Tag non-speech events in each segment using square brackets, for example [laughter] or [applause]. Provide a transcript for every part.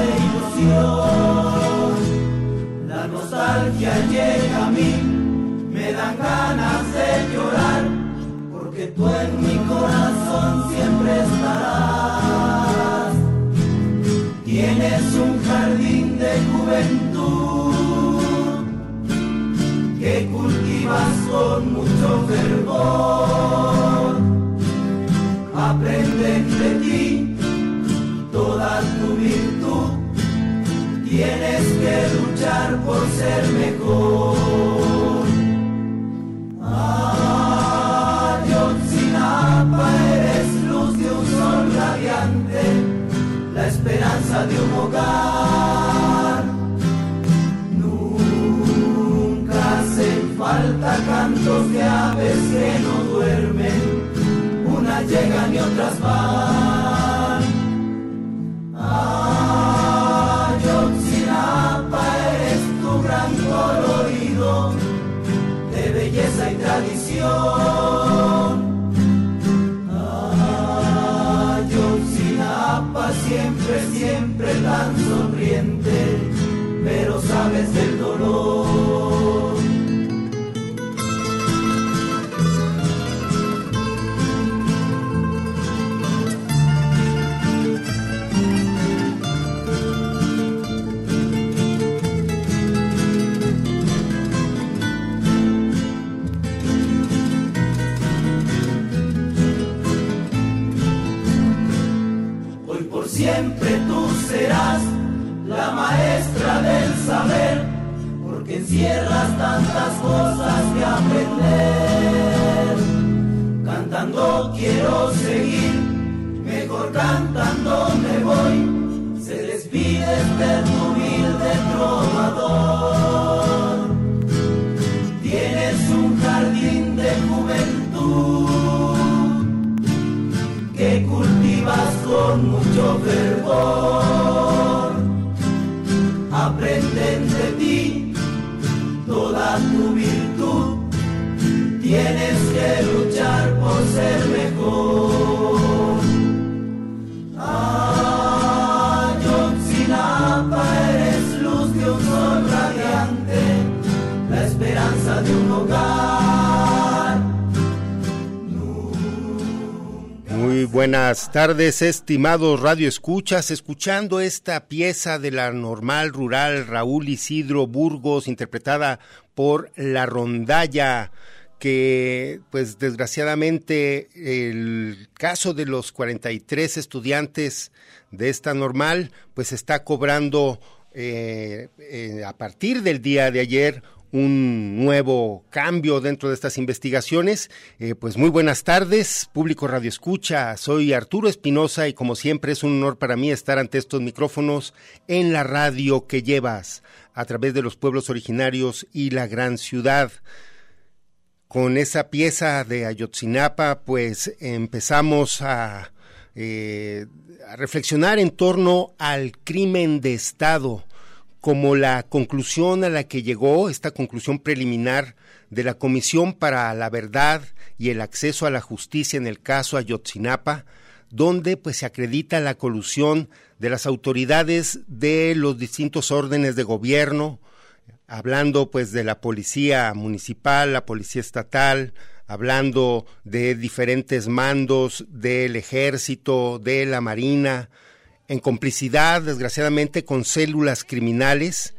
De ilusión. La nostalgia llega a mí, me dan ganas de llorar, porque tú en mi corazón siempre estarás. Tienes un jardín de juventud que cultivas con mucho fervor. Aprenden tienes que luchar por ser mejor. Ayotzinapa, eres luz de un sol radiante, la esperanza de un hogar. Nunca hacen falta cantos de aves que no duermen, unas llegan y otras van. Siempre tú serás la maestra del saber, porque encierras tantas cosas que aprender. Cantando quiero seguir, mejor cantando me voy, se despide este mucho fervor. Aprenden de ti toda tu virtud, tienes que luchar por ser mejor. Buenas tardes, estimados Radio Escuchas, escuchando esta pieza de la normal rural Raúl Isidro Burgos, interpretada por La Rondalla, que pues desgraciadamente el caso de los 43 estudiantes de esta normal pues está cobrando eh, eh, a partir del día de ayer un nuevo cambio dentro de estas investigaciones. Eh, pues muy buenas tardes, público Radio Escucha. Soy Arturo Espinosa y como siempre es un honor para mí estar ante estos micrófonos en la radio que llevas a través de los pueblos originarios y la gran ciudad. Con esa pieza de Ayotzinapa, pues empezamos a, eh, a reflexionar en torno al crimen de Estado como la conclusión a la que llegó esta conclusión preliminar de la Comisión para la Verdad y el Acceso a la Justicia en el caso Ayotzinapa, donde pues se acredita la colusión de las autoridades de los distintos órdenes de gobierno, hablando pues de la policía municipal, la policía estatal, hablando de diferentes mandos del ejército, de la marina, en complicidad, desgraciadamente, con células criminales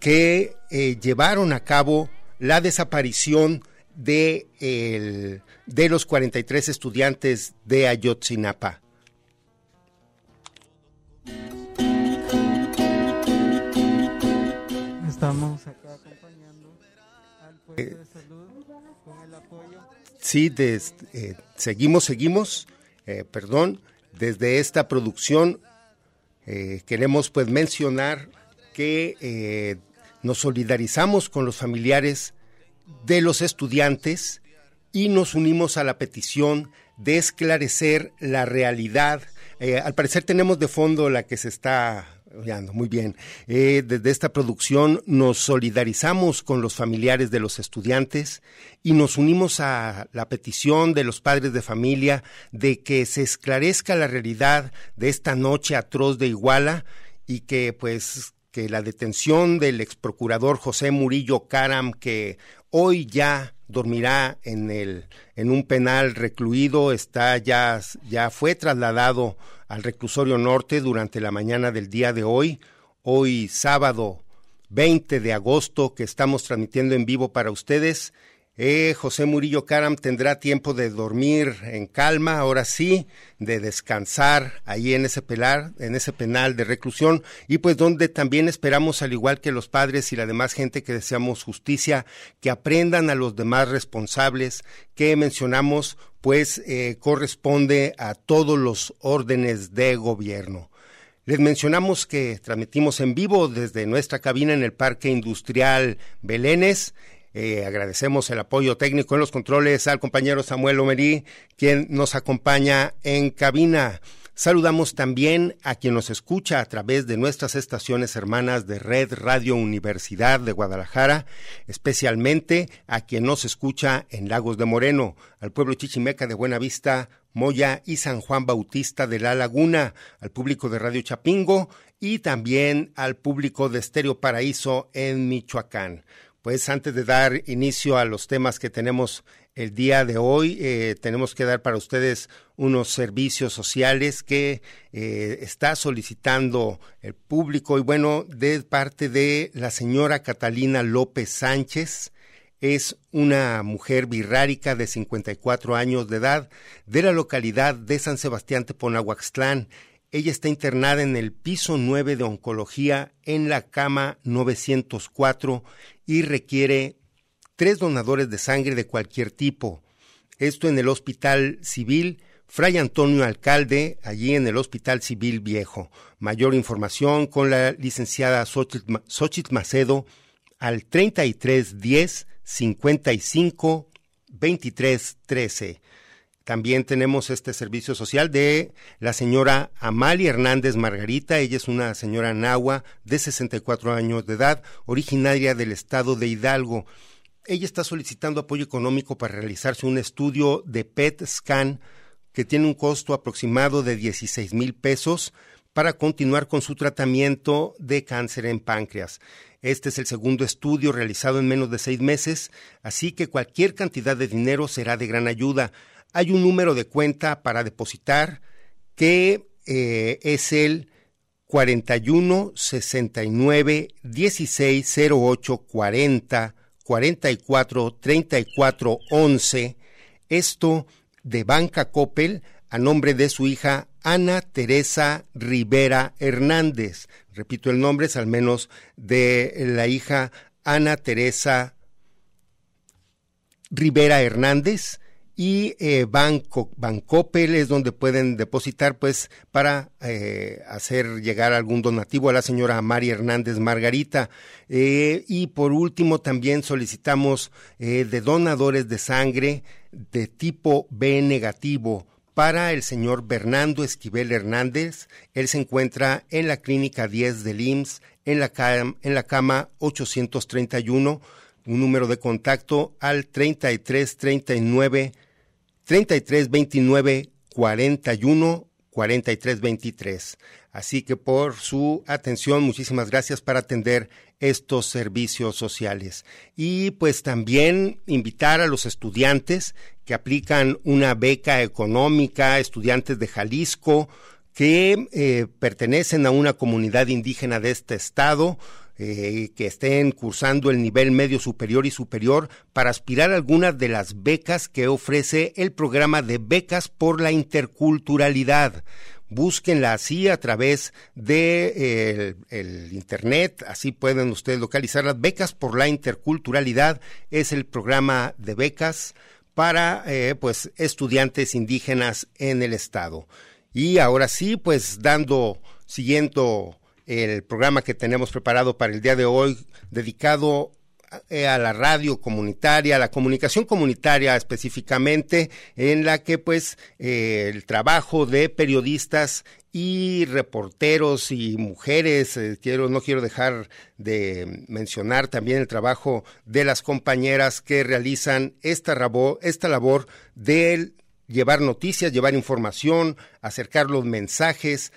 que eh, llevaron a cabo la desaparición de, el, de los 43 estudiantes de Ayotzinapa. Estamos acá acompañando al puesto de salud con el apoyo. Sí, des, eh, seguimos, seguimos, eh, perdón, desde esta producción eh, queremos pues mencionar que eh, nos solidarizamos con los familiares de los estudiantes y nos unimos a la petición de esclarecer la realidad. Eh, al parecer tenemos de fondo la que se está muy bien. Eh, desde esta producción nos solidarizamos con los familiares de los estudiantes y nos unimos a la petición de los padres de familia de que se esclarezca la realidad de esta noche atroz de Iguala y que pues que la detención del ex procurador José Murillo Caram, que hoy ya dormirá en el en un penal recluido, está ya ya fue trasladado al reclusorio norte durante la mañana del día de hoy, hoy sábado 20 de agosto que estamos transmitiendo en vivo para ustedes. Eh, José Murillo Caram tendrá tiempo de dormir en calma, ahora sí, de descansar ahí en ese pelar, en ese penal de reclusión, y pues donde también esperamos, al igual que los padres y la demás gente que deseamos justicia, que aprendan a los demás responsables que mencionamos, pues eh, corresponde a todos los órdenes de gobierno. Les mencionamos que transmitimos en vivo desde nuestra cabina en el Parque Industrial Belénes eh, agradecemos el apoyo técnico en los controles al compañero Samuel Omerí, quien nos acompaña en cabina. Saludamos también a quien nos escucha a través de nuestras estaciones hermanas de Red Radio Universidad de Guadalajara, especialmente a quien nos escucha en Lagos de Moreno, al pueblo chichimeca de Buenavista, Moya y San Juan Bautista de La Laguna, al público de Radio Chapingo y también al público de Estéreo Paraíso en Michoacán. Pues antes de dar inicio a los temas que tenemos el día de hoy, eh, tenemos que dar para ustedes unos servicios sociales que eh, está solicitando el público y bueno, de parte de la señora Catalina López Sánchez. Es una mujer birrárica de 54 años de edad de la localidad de San Sebastián Teponahuaxtlán. Ella está internada en el piso 9 de oncología en la cama 904 y requiere tres donadores de sangre de cualquier tipo. Esto en el Hospital Civil Fray Antonio Alcalde, allí en el Hospital Civil Viejo. Mayor información con la licenciada Xochitl Macedo al 3310 55 23 13. También tenemos este servicio social de la señora Amalia Hernández Margarita. Ella es una señora nahua de 64 años de edad, originaria del estado de Hidalgo. Ella está solicitando apoyo económico para realizarse un estudio de PET scan que tiene un costo aproximado de 16 mil pesos para continuar con su tratamiento de cáncer en páncreas. Este es el segundo estudio realizado en menos de seis meses, así que cualquier cantidad de dinero será de gran ayuda hay un número de cuenta para depositar que eh, es el 41 69 16 08 40 44 34 11. Esto de Banca Coppel a nombre de su hija Ana Teresa Rivera Hernández. Repito el nombre, es al menos de la hija Ana Teresa Rivera Hernández y eh, Banco, Bancopel es donde pueden depositar pues para eh, hacer llegar algún donativo a la señora María Hernández Margarita eh, y por último también solicitamos de donadores de sangre de tipo B negativo para el señor Bernardo Esquivel Hernández. Él se encuentra en la clínica 10 del IMSS en la, en la cama 831 un número de contacto al 3339 33 29 41 43 23. Así que por su atención, muchísimas gracias para atender estos servicios sociales. Y pues también invitar a los estudiantes que aplican una beca económica, estudiantes de Jalisco, que eh, pertenecen a una comunidad indígena de este estado, eh, que estén cursando el nivel medio superior y superior para aspirar a algunas de las becas que ofrece el programa de becas por la interculturalidad. Búsquenla así a través de el, internet, así pueden ustedes localizar las becas por la interculturalidad. Es el programa de becas para eh, pues estudiantes indígenas en el estado. Y ahora sí, pues dando, siguiendo el programa que tenemos preparado para el día de hoy, dedicado eh, a la radio comunitaria, a la comunicación comunitaria específicamente, en la que pues eh, el trabajo de periodistas y reporteros y mujeres, eh, quiero, no quiero dejar de mencionar también el trabajo de las compañeras que realizan esta esta labor de llevar noticias, llevar información, acercar los mensajes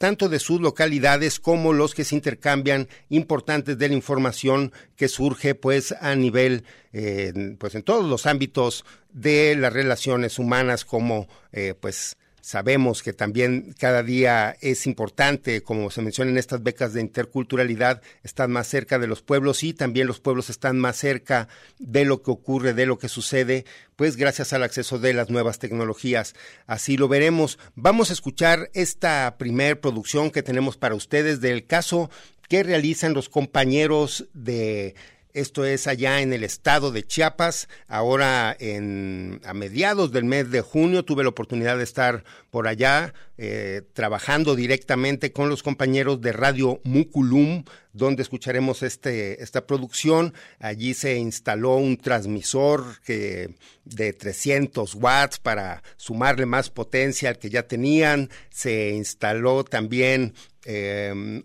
tanto de sus localidades como los que se intercambian importantes de la información que surge pues a nivel eh, pues en todos los ámbitos de las relaciones humanas como eh, pues Sabemos que también cada día es importante, como se menciona en estas becas de interculturalidad, están más cerca de los pueblos y también los pueblos están más cerca de lo que ocurre, de lo que sucede, pues gracias al acceso de las nuevas tecnologías. Así lo veremos. Vamos a escuchar esta primer producción que tenemos para ustedes del caso que realizan los compañeros de esto es allá en el estado de Chiapas. Ahora, en, a mediados del mes de junio, tuve la oportunidad de estar por allá eh, trabajando directamente con los compañeros de Radio Muculum, donde escucharemos este, esta producción. Allí se instaló un transmisor de 300 watts para sumarle más potencia al que ya tenían. Se instaló también eh,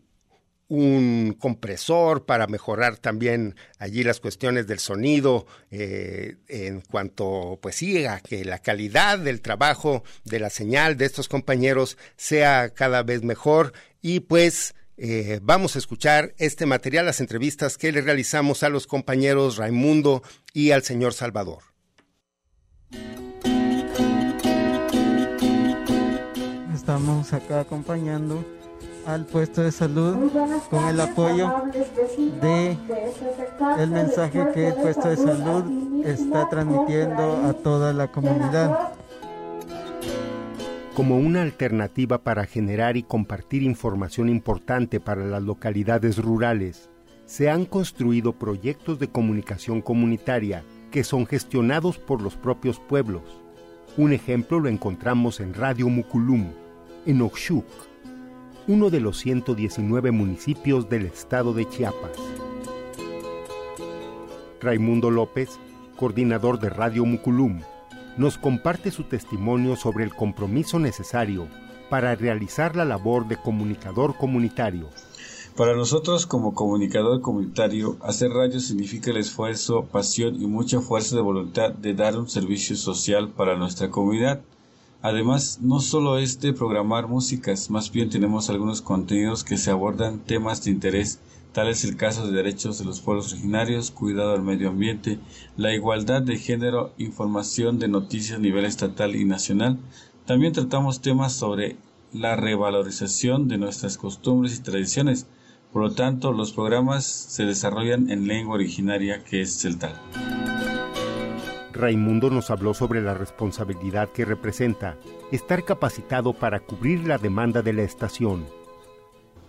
un compresor para mejorar también allí las cuestiones del sonido eh, en cuanto pues sí a que la calidad del trabajo de la señal de estos compañeros sea cada vez mejor y pues eh, vamos a escuchar este material, las entrevistas que le realizamos a los compañeros Raimundo y al señor Salvador. Estamos acá acompañando al puesto de salud con el apoyo de el mensaje que el puesto de salud está transmitiendo a toda la comunidad. Como una alternativa para generar y compartir información importante para las localidades rurales, se han construido proyectos de comunicación comunitaria que son gestionados por los propios pueblos. Un ejemplo lo encontramos en Radio Muculum, en Oxuc, uno de los 119 municipios del estado de Chiapas. Raimundo López, coordinador de Radio Muculum, nos comparte su testimonio sobre el compromiso necesario para realizar la labor de comunicador comunitario. Para nosotros como comunicador comunitario, hacer radio significa el esfuerzo, pasión y mucha fuerza de voluntad de dar un servicio social para nuestra comunidad Además, no solo es de programar músicas, más bien tenemos algunos contenidos que se abordan temas de interés, tal es el caso de derechos de los pueblos originarios, cuidado del medio ambiente, la igualdad de género, información de noticias a nivel estatal y nacional. También tratamos temas sobre la revalorización de nuestras costumbres y tradiciones. Por lo tanto, los programas se desarrollan en lengua originaria que es celtal. Raimundo nos habló sobre la responsabilidad que representa estar capacitado para cubrir la demanda de la estación.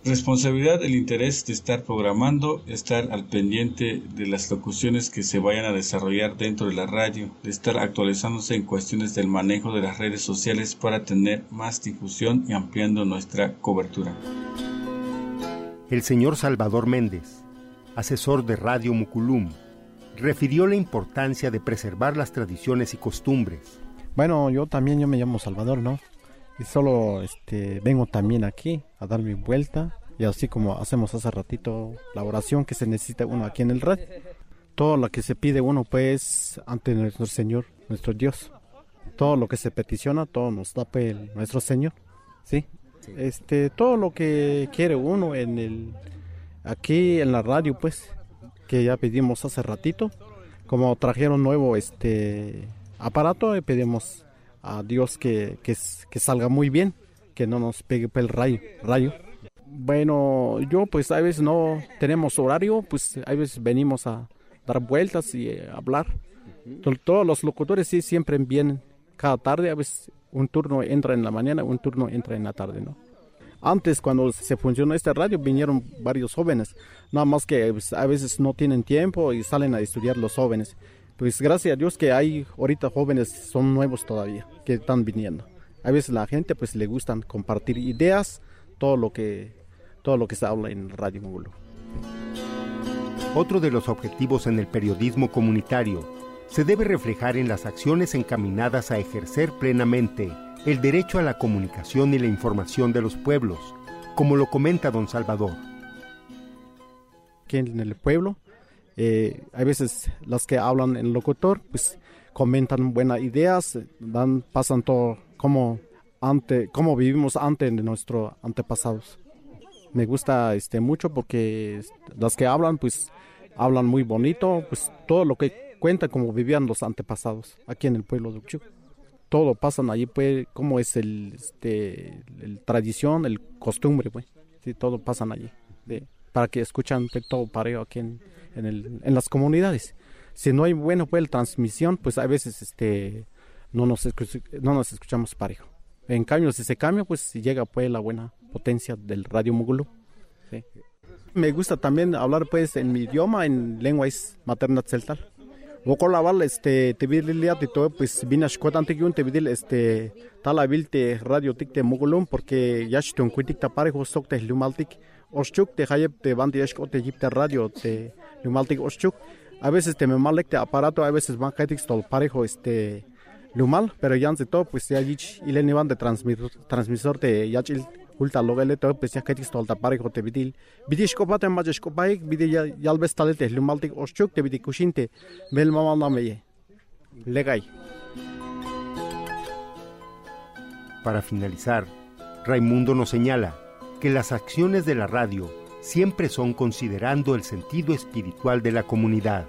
Responsabilidad, el interés de estar programando, estar al pendiente de las locuciones que se vayan a desarrollar dentro de la radio, de estar actualizándose en cuestiones del manejo de las redes sociales para tener más difusión y ampliando nuestra cobertura. El señor Salvador Méndez, asesor de Radio Muculum, refirió la importancia de preservar las tradiciones y costumbres. Bueno, yo también yo me llamo Salvador, ¿no? y solo este vengo también aquí a dar mi vuelta y así como hacemos hace ratito la oración que se necesita uno aquí en el red todo lo que se pide uno pues ante nuestro Señor nuestro Dios todo lo que se peticiona todo nos da pues, nuestro Señor sí este todo lo que quiere uno en el aquí en la radio pues que ya pedimos hace ratito como trajeron nuevo este aparato y pedimos a Dios que, que, salga muy bien, que no nos pegue el rayo, rayo. Bueno, yo pues a veces no tenemos horario, pues a veces venimos a dar vueltas y eh, hablar. Todos los locutores sí siempre vienen cada tarde, a veces un turno entra en la mañana, un turno entra en la tarde, ¿no? Antes, cuando se funcionó este radio, vinieron varios jóvenes, nada más que pues, a veces no tienen tiempo y salen a estudiar los jóvenes pues gracias a Dios que hay ahorita jóvenes, son nuevos todavía, que están viniendo. A veces la gente pues le gustan compartir ideas, todo lo que, todo lo que se habla en Radio Módulo. Otro de los objetivos en el periodismo comunitario se debe reflejar en las acciones encaminadas a ejercer plenamente el derecho a la comunicación y la información de los pueblos, como lo comenta don Salvador. Que en el pueblo eh, hay veces las que hablan en locutor, pues comentan buenas ideas, dan, pasan todo como, ante, como vivimos antes de nuestros antepasados. Me gusta este, mucho porque las que hablan, pues hablan muy bonito, pues todo lo que cuentan como vivían los antepasados aquí en el pueblo de Uchuc. Todo pasan allí, pues, como es el, este, el tradición, el costumbre, pues. Sí, todo pasan allí. Para que escuchan todo pareo aquí en, las comunidades. Si no hay buena pues, transmisión, pues a veces este, no, nos no nos escuchamos parejo. En cambio, si se cambia, pues llega pues la buena potencia del radio Mugulo. Me gusta también hablar pues en mi idioma, en lengua es materna celtal. Vokolaval este tebililia todo pues vine a shkotante que un tevidil este talabilte radio tic de Mugulum porque ya shton kuitik ta parejo sok te lumaltik oschuk te hayep te bandi eshko te yip radio te lumaltik oschuk. A veces te me malek te aparato, a veces van kaitik stol parejo este lumal, pero ya de todo pues ya yich y le van de transmisor transmisor te yachil logele majesh kopaik yalbes talete lumaltik oschuk te kushinte nameye. Para finalizar, Raimundo nos señala que las acciones de la radio siempre son considerando el sentido espiritual de la comunidad.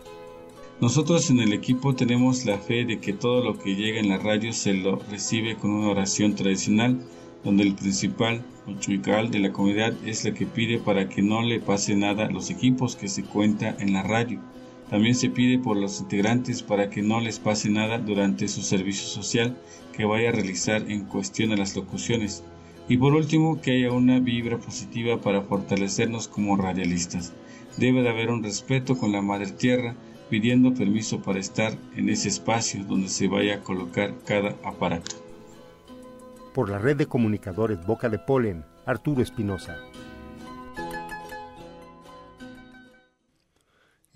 Nosotros en el equipo tenemos la fe de que todo lo que llega en la radio se lo recibe con una oración tradicional, donde el principal chuical de la comunidad es la que pide para que no le pase nada a los equipos que se cuenta en la radio. También se pide por los integrantes para que no les pase nada durante su servicio social que vaya a realizar en cuestión a las locuciones. Y por último, que haya una vibra positiva para fortalecernos como radialistas. Debe de haber un respeto con la Madre Tierra, pidiendo permiso para estar en ese espacio donde se vaya a colocar cada aparato. Por la red de comunicadores Boca de Polen, Arturo Espinosa.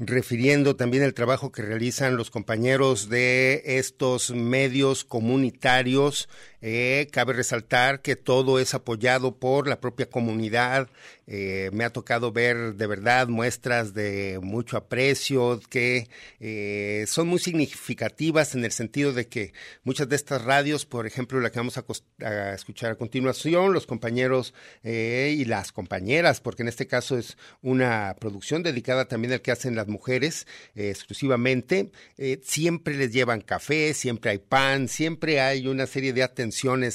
refiriendo también el trabajo que realizan los compañeros de estos medios comunitarios eh, cabe resaltar que todo es apoyado por la propia comunidad. Eh, me ha tocado ver de verdad muestras de mucho aprecio que eh, son muy significativas en el sentido de que muchas de estas radios, por ejemplo, la que vamos a, escuchar a continuación, los compañeros y las compañeras, porque en este caso es una producción dedicada también al que hacen las mujeres exclusivamente, siempre les llevan café, siempre hay pan, siempre hay una serie de atenciones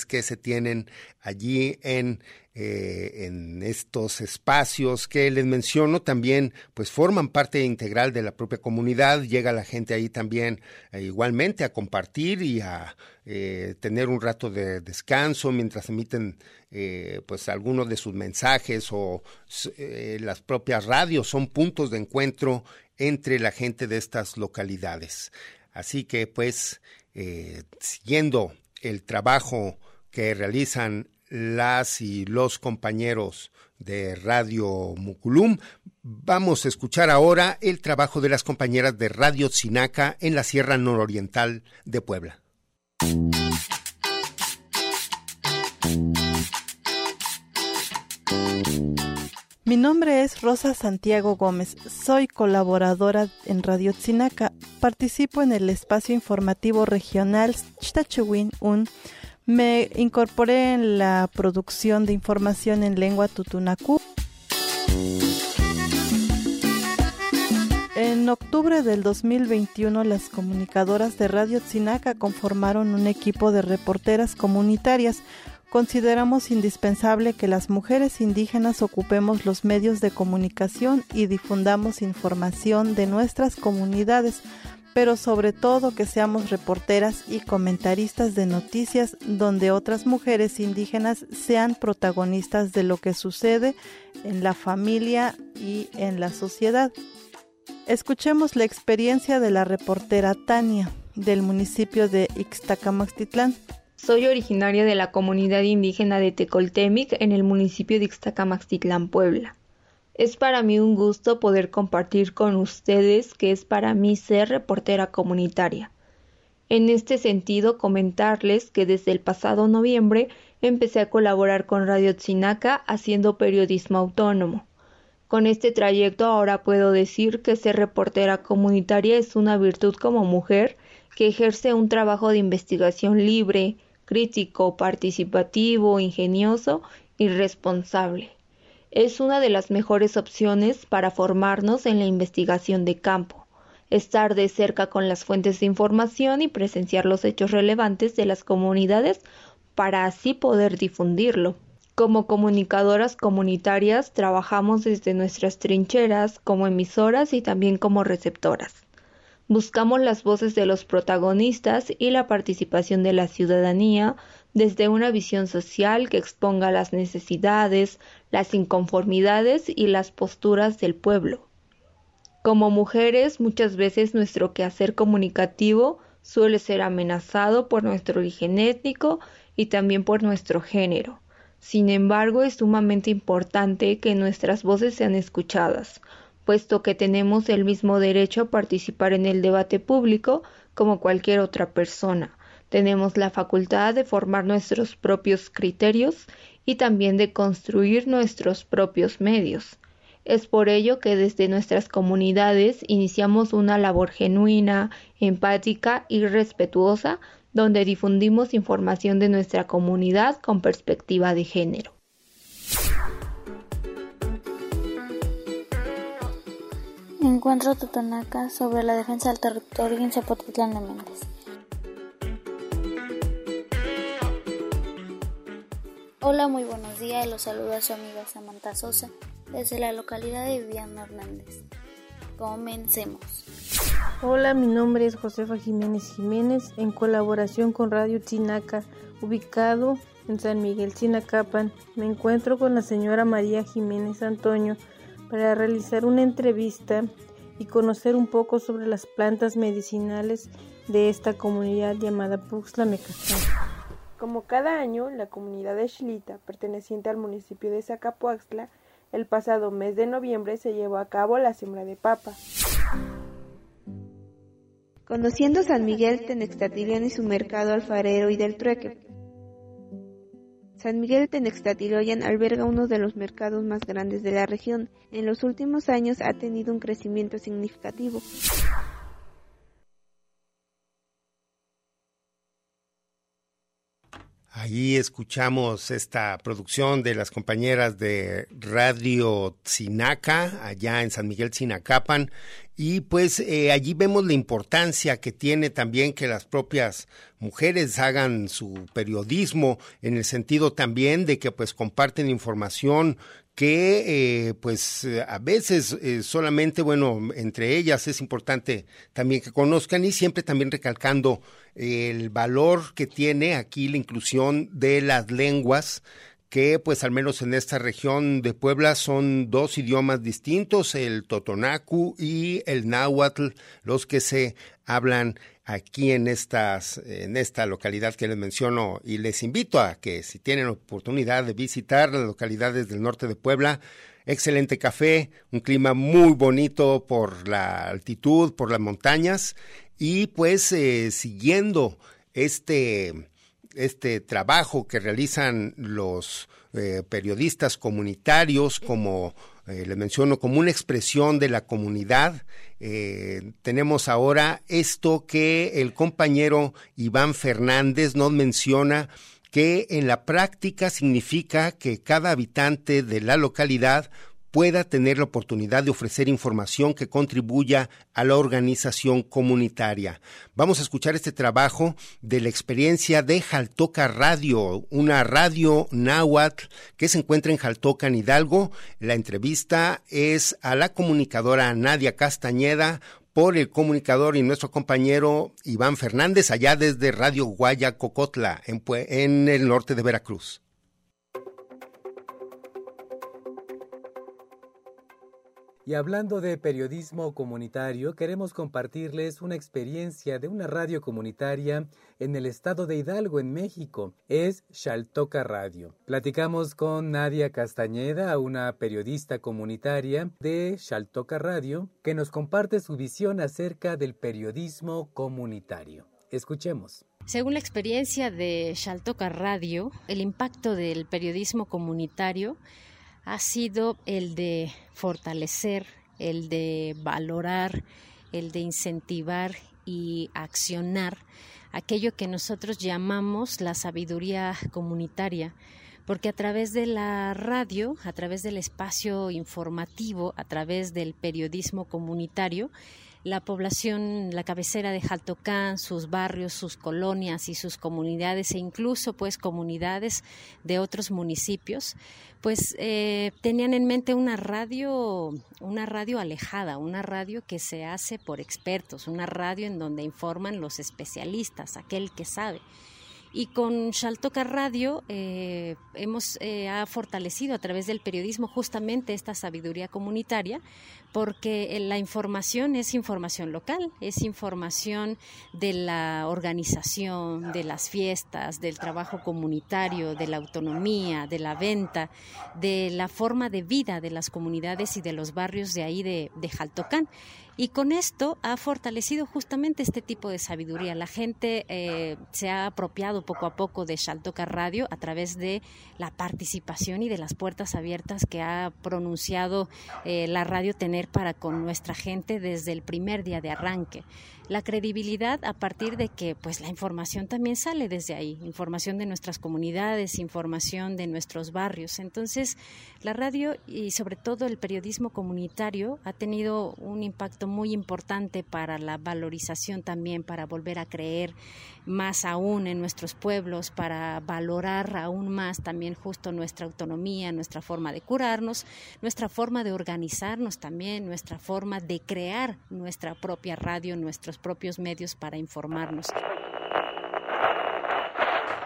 que se tienen allí en, eh, en estos espacios que les menciono también pues forman parte integral de la propia comunidad, llega la gente ahí también eh, igualmente a compartir y a eh, tener un rato de descanso mientras emiten pues algunos de sus mensajes o las propias radios son puntos de encuentro entre la gente de estas localidades. Así que pues siguiendo el trabajo que realizan las y los compañeros de Radio Muculum. Vamos a escuchar ahora el trabajo de las compañeras de Radio Sinaca en la Sierra Nororiental de Puebla. Mi nombre es Rosa Santiago Gómez, soy colaboradora en Radio Sinaca. Participo en el espacio informativo regional Chtachuwin Un me incorporé en la producción de información en lengua tutunacú. En octubre del 2021, las comunicadoras de Radio Tzinaca conformaron un equipo de reporteras comunitarias. Consideramos indispensable que las mujeres indígenas ocupemos los medios de comunicación y difundamos información de nuestras comunidades pero sobre todo que seamos reporteras y comentaristas de noticias donde otras mujeres indígenas sean protagonistas de lo que sucede en la familia y en la sociedad. Escuchemos la experiencia de la reportera Tania del municipio de Ixtacamaxtitlán. Soy originaria de la comunidad indígena de Tecoltemic en el municipio de Ixtacamaxtitlán, Puebla. Es para mí un gusto poder compartir con ustedes que es para mí ser reportera comunitaria. En este sentido, comentarles que desde el pasado noviembre empecé a colaborar con Radio Tzinaca haciendo periodismo autónomo. Con este trayecto ahora puedo decir que ser reportera comunitaria es una virtud como mujer que ejerce un trabajo de investigación libre, crítico, participativo, ingenioso y responsable es una de las mejores opciones para formarnos en la investigación de campo, estar de cerca con las fuentes de información y presenciar los hechos relevantes de las comunidades para así poder difundirlo. Como comunicadoras comunitarias trabajamos desde nuestras trincheras como emisoras y también como receptoras. Buscamos las voces de los protagonistas y la participación de la ciudadanía desde una visión social que exponga las necesidades, las inconformidades y las posturas del pueblo. Como mujeres, muchas veces nuestro quehacer comunicativo suele ser amenazado por nuestro origen étnico y también por nuestro género. Sin embargo, es sumamente importante que nuestras voces sean escuchadas, puesto que tenemos el mismo derecho a participar en el debate público como cualquier otra persona. Tenemos la facultad de formar nuestros propios criterios y también de construir nuestros propios medios. Es por ello que desde nuestras comunidades iniciamos una labor genuina, empática y respetuosa donde difundimos información de nuestra comunidad con perspectiva de género. Encuentro Totonaca sobre la defensa del territorio en Zapotitlán de Méndez. Hola, muy buenos días. Los saluda su amiga Samantha Sosa desde la localidad de Viviana Hernández. Comencemos. Hola, mi nombre es Josefa Jiménez Jiménez en colaboración con Radio Chinaca, ubicado en San Miguel Chinacapan. Me encuentro con la señora María Jiménez Antonio para realizar una entrevista y conocer un poco sobre las plantas medicinales de esta comunidad llamada Puxla Como cada año, la comunidad de Xilita, perteneciente al municipio de Zacapuaxtla, el pasado mes de noviembre se llevó a cabo la siembra de papa. Conociendo San Miguel Tenextatilian y su mercado alfarero y del trueque, San Miguel Tenextatiloyan alberga uno de los mercados más grandes de la región. En los últimos años ha tenido un crecimiento significativo. Ahí escuchamos esta producción de las compañeras de Radio Tzinaca, allá en San Miguel Tzinacapan, y pues eh, allí vemos la importancia que tiene también que las propias mujeres hagan su periodismo, en el sentido también de que pues comparten información que eh, pues eh, a veces eh, solamente, bueno, entre ellas es importante también que conozcan y siempre también recalcando el valor que tiene aquí la inclusión de las lenguas que pues al menos en esta región de Puebla son dos idiomas distintos, el totonacu y el náhuatl, los que se hablan aquí en estas en esta localidad que les menciono. Y les invito a que si tienen oportunidad de visitar las localidades del norte de Puebla, excelente café, un clima muy bonito por la altitud, por las montañas. Y pues eh, siguiendo este este trabajo que realizan los eh, periodistas comunitarios como eh, le menciono como una expresión de la comunidad. Eh, tenemos ahora esto que el compañero Iván Fernández nos menciona que en la práctica significa que cada habitante de la localidad pueda tener la oportunidad de ofrecer información que contribuya a la organización comunitaria. Vamos a escuchar este trabajo de la experiencia de Jaltoca Radio, una radio náhuatl que se encuentra en Jaltoca, en Hidalgo. La entrevista es a la comunicadora Nadia Castañeda por el comunicador y nuestro compañero Iván Fernández, allá desde Radio Guaya Cocotla, en, en el norte de Veracruz. Y hablando de periodismo comunitario, queremos compartirles una experiencia de una radio comunitaria en el estado de Hidalgo, en México. Es Xaltoca Radio. Platicamos con Nadia Castañeda, una periodista comunitaria de Xaltoca Radio, que nos comparte su visión acerca del periodismo comunitario. Escuchemos. Según la experiencia de Xaltoca Radio, el impacto del periodismo comunitario ha sido el de fortalecer, el de valorar, el de incentivar y accionar aquello que nosotros llamamos la sabiduría comunitaria, porque a través de la radio, a través del espacio informativo, a través del periodismo comunitario, la población, la cabecera de Jaltocán, sus barrios, sus colonias y sus comunidades e incluso pues comunidades de otros municipios, pues eh, tenían en mente una radio, una radio alejada, una radio que se hace por expertos, una radio en donde informan los especialistas, aquel que sabe. Y con Shaltoka Radio eh, hemos eh, ha fortalecido a través del periodismo justamente esta sabiduría comunitaria, porque la información es información local, es información de la organización, de las fiestas, del trabajo comunitario, de la autonomía, de la venta, de la forma de vida de las comunidades y de los barrios de ahí de, de Jaltocán. Y con esto ha fortalecido justamente este tipo de sabiduría. La gente eh, se ha apropiado poco a poco de Shaltoka Radio a través de la participación y de las puertas abiertas que ha pronunciado eh, la radio tener para con nuestra gente desde el primer día de arranque la credibilidad a partir de que pues la información también sale desde ahí, información de nuestras comunidades, información de nuestros barrios. Entonces, la radio y sobre todo el periodismo comunitario ha tenido un impacto muy importante para la valorización también, para volver a creer más aún en nuestros pueblos, para valorar aún más también justo nuestra autonomía, nuestra forma de curarnos, nuestra forma de organizarnos también, nuestra forma de crear nuestra propia radio, nuestros propios medios para informarnos.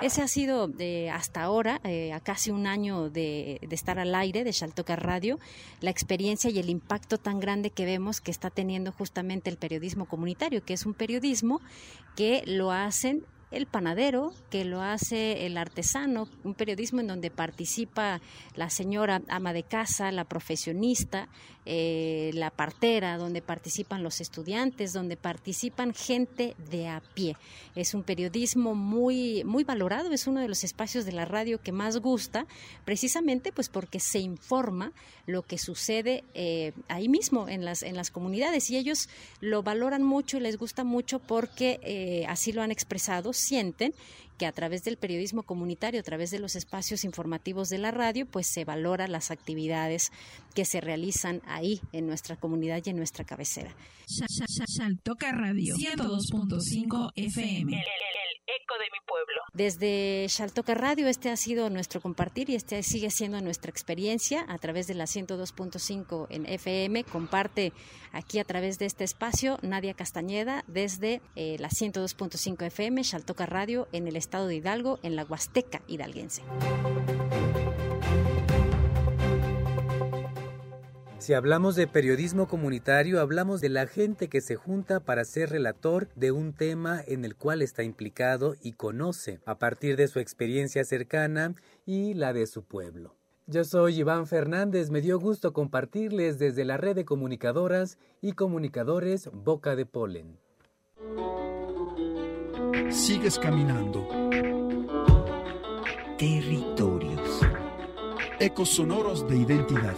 Ese ha sido hasta ahora, eh, a casi un año de, estar al aire de Shaltoca Radio, la experiencia y el impacto tan grande que vemos que está teniendo justamente el periodismo comunitario, que es un periodismo que lo hacen el panadero, que lo hace el artesano, un periodismo en donde participa la señora ama de casa, la profesionista, eh, la partera, donde participan los estudiantes, donde participan gente de a pie. Es un periodismo muy, muy valorado, es uno de los espacios de la radio que más gusta, precisamente pues porque se informa lo que sucede eh, ahí mismo en las, en las comunidades y ellos lo valoran mucho y les gusta mucho porque eh, así lo han expresado sienten que a través del periodismo comunitario, a través de los espacios informativos de la radio, pues se valora las actividades que se realizan ahí en nuestra comunidad y en nuestra cabecera. Toca Radio 102.5 FM eco de mi pueblo. Desde Xaltoca Radio este ha sido nuestro compartir y este sigue siendo nuestra experiencia a través de la 102.5 en FM. Comparte aquí a través de este espacio Nadia Castañeda desde eh, la 102.5 FM, Xaltoca Radio en el estado de Hidalgo, en la Huasteca hidalguense. Si hablamos de periodismo comunitario, hablamos de la gente que se junta para ser relator de un tema en el cual está implicado y conoce, a partir de su experiencia cercana y la de su pueblo. Yo soy Iván Fernández, me dio gusto compartirles desde la red de comunicadoras y comunicadores Boca de Polen. Sigues caminando. Territorios. Ecos sonoros de identidad.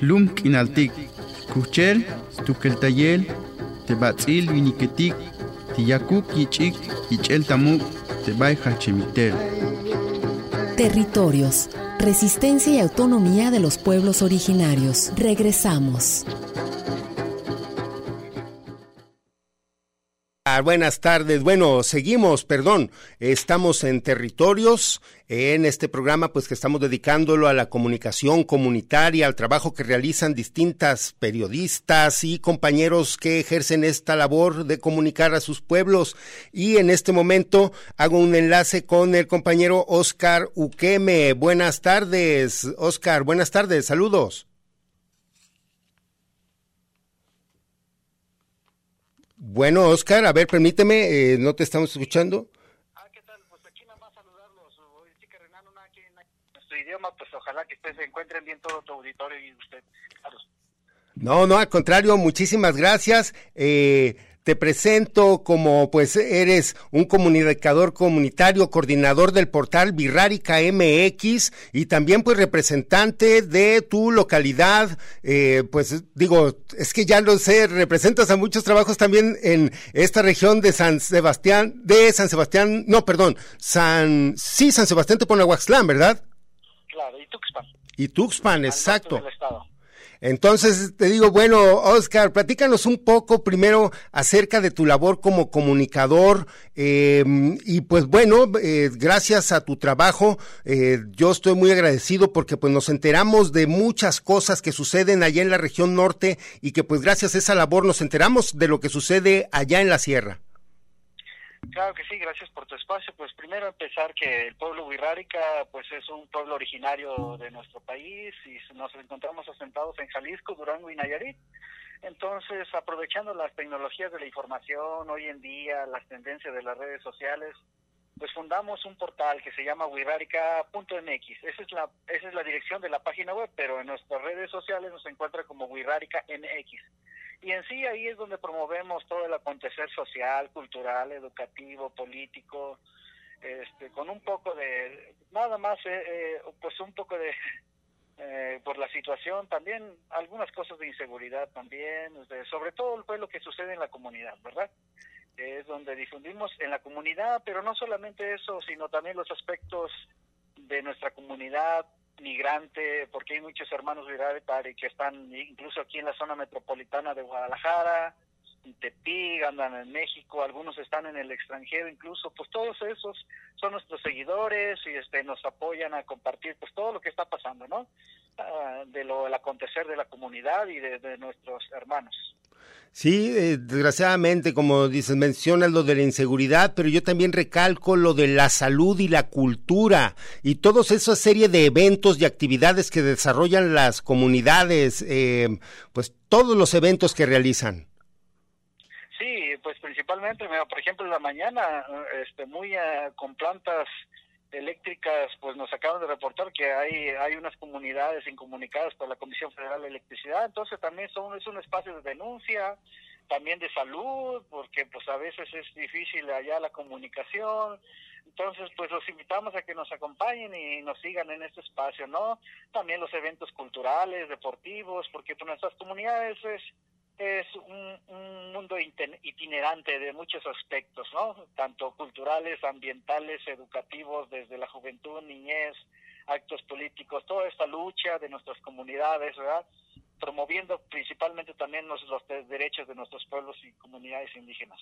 lum k'inaltik kuchel tukeltayel tebatz'il winiketik tiyakuk yich'ik yich'el tamuk tebay jalchemitel Territorios, resistencia y autonomía de los pueblos originarios. Regresamos. Buenas tardes. Bueno, seguimos, perdón. Estamos en territorios en este programa, pues que estamos dedicándolo a la comunicación comunitaria, al trabajo que realizan distintas periodistas y compañeros que ejercen esta labor de comunicar a sus pueblos. Y en este momento hago un enlace con el compañero Oscar Uqueme. Buenas tardes, Oscar. Buenas tardes. Saludos. Bueno, Oscar, a ver, permíteme, eh, no te estamos escuchando. Ah, ¿qué tal? Pues aquí nada más saludarlos. Sí que Renan, una aquí en nuestro idioma, pues ojalá que ustedes se encuentren bien todo tu auditorio y usted, Carlos. No, no, al contrario, muchísimas gracias. Eh, te presento como pues eres un comunicador comunitario, coordinador del portal Virrárica MX y también pues representante de tu localidad, eh, pues digo, es que ya lo sé, representas a muchos trabajos también en esta región de San Sebastián, de San Sebastián, no, perdón, San, sí, San Sebastián de Ponahuaxtlán, ¿verdad? Claro, y Tuxpan. Y Tuxpan, exacto. Entonces te digo, bueno, Oscar, platícanos un poco primero acerca de tu labor como comunicador eh, y pues bueno, eh, gracias a tu trabajo, eh, yo estoy muy agradecido porque pues nos enteramos de muchas cosas que suceden allá en la región norte y que pues gracias a esa labor nos enteramos de lo que sucede allá en la sierra. Claro que sí, gracias por tu espacio. Pues primero empezar que el pueblo Huirrárica pues es un pueblo originario de nuestro país y nos encontramos asentados en Jalisco, Durango y Nayarit. Entonces, aprovechando las tecnologías de la información hoy en día, las tendencias de las redes sociales, pues fundamos un portal que se llama wirrarica.mx. Esa es la esa es la dirección de la página web, pero en nuestras redes sociales nos encuentra como Wirrarica MX. Y en sí ahí es donde promovemos todo el acontecer social, cultural, educativo, político, este, con un poco de, nada más, eh, eh, pues un poco de, [laughs] eh, por la situación también, algunas cosas de inseguridad también, sobre todo fue lo que sucede en la comunidad, ¿verdad? Es donde difundimos en la comunidad, pero no solamente eso, sino también los aspectos de nuestra comunidad, migrante, porque hay muchos hermanos de que están incluso aquí en la zona metropolitana de Guadalajara, en Tepic, andan en México, algunos están en el extranjero incluso, pues todos esos son nuestros seguidores y este nos apoyan a compartir pues todo lo que está pasando, ¿no? Ah, de lo el acontecer de la comunidad y de nuestros hermanos. Sí, eh, desgraciadamente, como dices, mencionas lo de la inseguridad, pero yo también recalco lo de la salud y la cultura y toda esa serie de eventos y actividades que desarrollan las comunidades, eh, pues todos los eventos que realizan. Sí, pues principalmente, por ejemplo, en la mañana, este, muy eh, con plantas eléctricas, pues nos acaban de reportar que hay hay unas comunidades incomunicadas por la Comisión Federal de Electricidad, entonces también son es un espacio de denuncia, también de salud, porque pues a veces es difícil allá la comunicación, entonces pues los invitamos a que nos acompañen y nos sigan en este espacio, ¿no? También los eventos culturales, deportivos, porque pues nuestras comunidades es es un, un, mundo itinerante de muchos aspectos, ¿no? Tanto culturales, ambientales, educativos, desde la juventud, niñez, actos políticos, toda esta lucha de nuestras comunidades, ¿verdad? Promoviendo principalmente también los, derechos de nuestros pueblos y comunidades indígenas.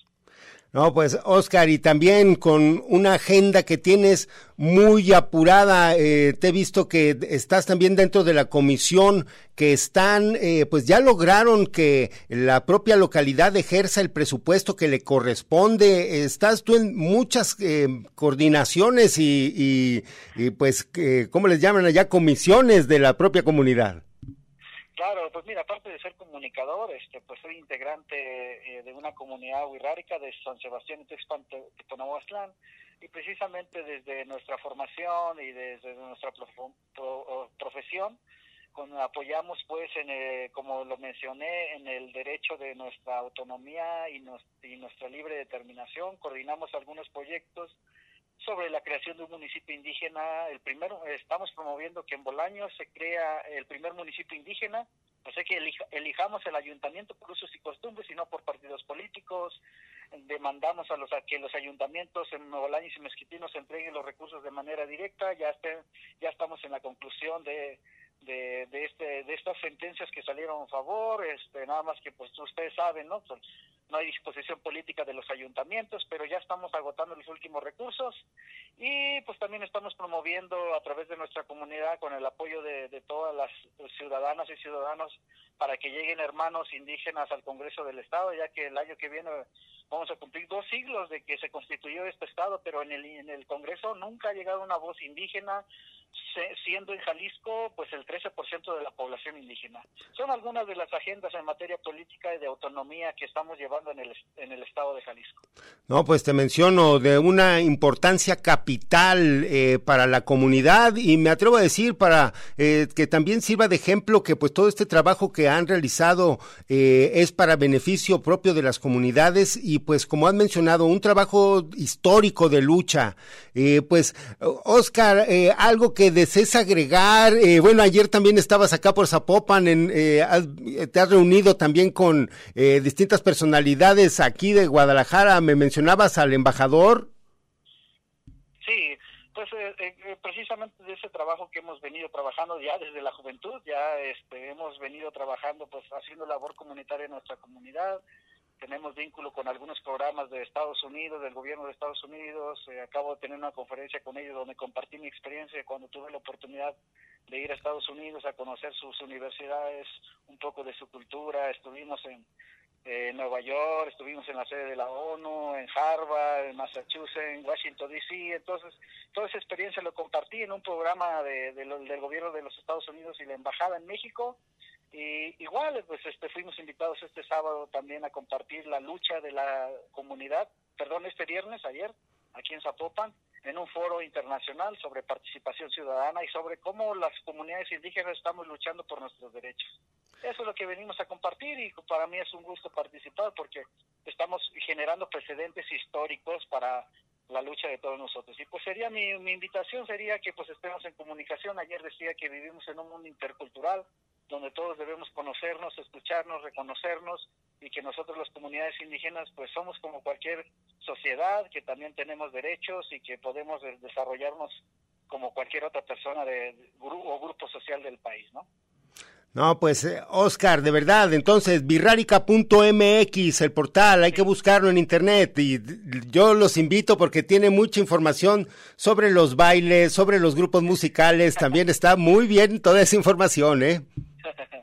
No, pues Oscar, y también con una agenda que tienes muy apurada, eh, te he visto que estás también dentro de la comisión que están, eh, pues ya lograron que la propia localidad ejerza el presupuesto que le corresponde. Estás tú en muchas eh, coordinaciones y, y, y pues, ¿cómo les llaman allá? Comisiones de la propia comunidad. Claro, pues mira, aparte de ser comunicador, este, pues soy integrante eh, de una comunidad wixárika de San Sebastián y Texpan y precisamente desde nuestra formación y desde nuestra profesión con, apoyamos pues en eh, como lo mencioné en el derecho de nuestra autonomía y, y nuestra libre determinación coordinamos algunos proyectos sobre la creación de un municipio indígena. El primero, estamos promoviendo que en Bolaños se crea el primer municipio indígena, o sea que elijamos el ayuntamiento por usos y costumbres y no por partidos políticos. Demandamos a los a que los ayuntamientos en Bolaños y Mezquitinos entreguen los recursos de manera directa. Ya ya estamos en la conclusión de de, de, este, de estas sentencias que salieron a favor, este, nada más que pues ustedes saben, ¿no? No hay disposición política de los ayuntamientos, pero ya estamos agotando los últimos recursos y pues también estamos promoviendo a través de nuestra comunidad con el apoyo de, de todas las ciudadanas y ciudadanos para que lleguen hermanos indígenas al Congreso del Estado, ya que el año que viene vamos a cumplir dos siglos de que se constituyó este Estado, pero en el, en el Congreso nunca ha llegado una voz indígena, siendo en Jalisco pues el 13% de la población indígena. Son algunas de las agendas en materia política y de autonomía que estamos llevando en el, en el estado de Jalisco. No, pues te menciono de una importancia capital eh, para la comunidad y me atrevo a decir para eh, que también sirva de ejemplo que pues todo este trabajo que han realizado eh, es para beneficio propio de las comunidades y pues como han mencionado un trabajo histórico de lucha. pues Oscar, algo que desees agregar, bueno ayer también estabas acá por Zapopan, en, te has reunido también con distintas personalidades aquí de Guadalajara, me mencionabas al embajador. Sí, pues eh, eh, precisamente de ese trabajo que hemos venido trabajando ya desde la juventud, ya este, hemos venido trabajando pues haciendo labor comunitaria en nuestra comunidad, tenemos vínculo con algunos programas de Estados Unidos, del gobierno de Estados Unidos, eh, acabo de tener una conferencia con ellos donde compartí mi experiencia cuando tuve la oportunidad de ir a Estados Unidos a conocer sus universidades, un poco de su cultura, estuvimos en Nueva York, estuvimos en la sede de la ONU, en Harvard, en Massachusetts, en Washington, D.C. Entonces, toda esa experiencia lo compartí en un programa de, del gobierno de los Estados Unidos y la Embajada en México. Y igual, pues este, fuimos invitados este sábado también a compartir la lucha de la comunidad, perdón, este viernes, ayer, aquí en Zapopan, en un foro internacional sobre participación ciudadana y sobre cómo las comunidades indígenas estamos luchando por nuestros derechos. Eso es lo que venimos a compartir y para mí es un gusto participar porque estamos generando precedentes históricos para la lucha de todos nosotros. Y pues sería mi, mi invitación sería que pues estemos en comunicación. Ayer decía que vivimos en un mundo intercultural donde todos debemos conocernos, escucharnos, reconocernos y que nosotros las comunidades indígenas pues somos como cualquier sociedad, que también tenemos derechos y que podemos desarrollarnos como cualquier otra persona de, o grupo social del país, ¿no? No, pues eh, Oscar, de verdad, entonces birrárica.mx, el portal, hay que buscarlo en internet y yo los invito porque tiene mucha información sobre los bailes, sobre los grupos musicales, también está muy bien toda esa información, ¿eh? [laughs]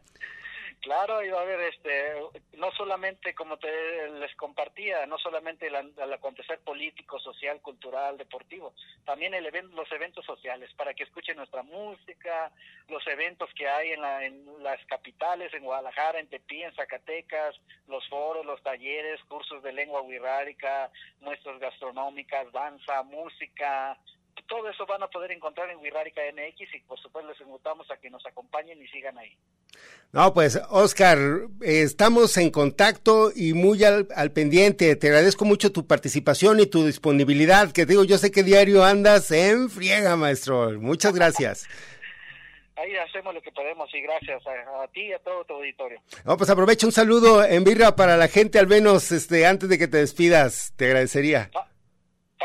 Claro, iba a haber este, no solamente como te les compartía, no solamente el, acontecer político, social, cultural, deportivo, también el los eventos sociales para que escuchen nuestra música, los eventos que hay en, la, en las capitales, en Guadalajara, en Tepí, en Zacatecas, los foros, los talleres, cursos de lengua wixárika, muestras gastronómicas, danza, música, todo eso van a poder encontrar en Wirrárica MX y por supuesto les invitamos a que nos acompañen y sigan ahí. No, pues Oscar, estamos en contacto y muy al, pendiente. Te agradezco mucho tu participación y tu disponibilidad, que digo, yo sé que diario andas en friega, maestro. Muchas gracias. [laughs] ahí hacemos lo que podemos y gracias a, ti y a todo tu auditorio. No, pues aprovecha un saludo en birra para la gente, al menos este antes de que te despidas, te agradecería.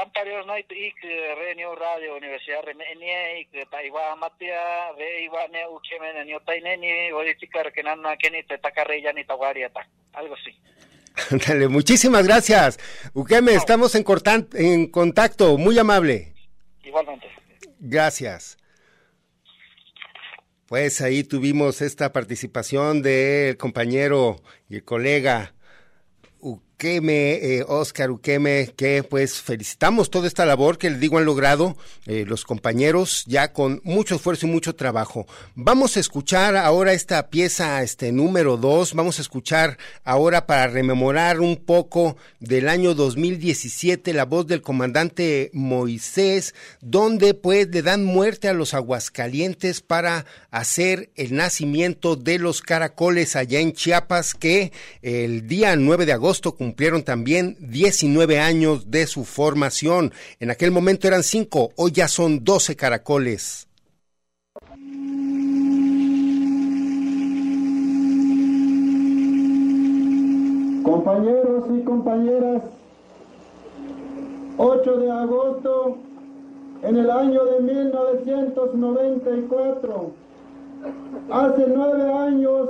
Pamparios no ik renio radio universidad remenie ik taiwa matia ve iwa ne ukemen ne otaineni odichikar que nana keni te takarreya ni tawariata algo así. [laughs] Dale, muchísimas gracias. Ukeme, estamos en, en contacto, muy amable. Igualmente. Gracias. Pues ahí tuvimos esta participación del compañero y el colega Uqueme, eh, Oscar Uqueme, que pues felicitamos toda esta labor que le digo han logrado eh, los compañeros ya con mucho esfuerzo y mucho trabajo. Vamos a escuchar ahora esta pieza, este número dos, vamos a escuchar ahora para rememorar un poco del año 2017 la voz del comandante Moisés, donde pues le dan muerte a los aguascalientes para hacer el nacimiento de los caracoles allá en Chiapas que el día 9 de agosto cumplieron también 19 años de su formación. En aquel momento eran 5, hoy ya son 12 caracoles. Compañeros y compañeras, 8 de agosto en el año de 1994, hace nueve años,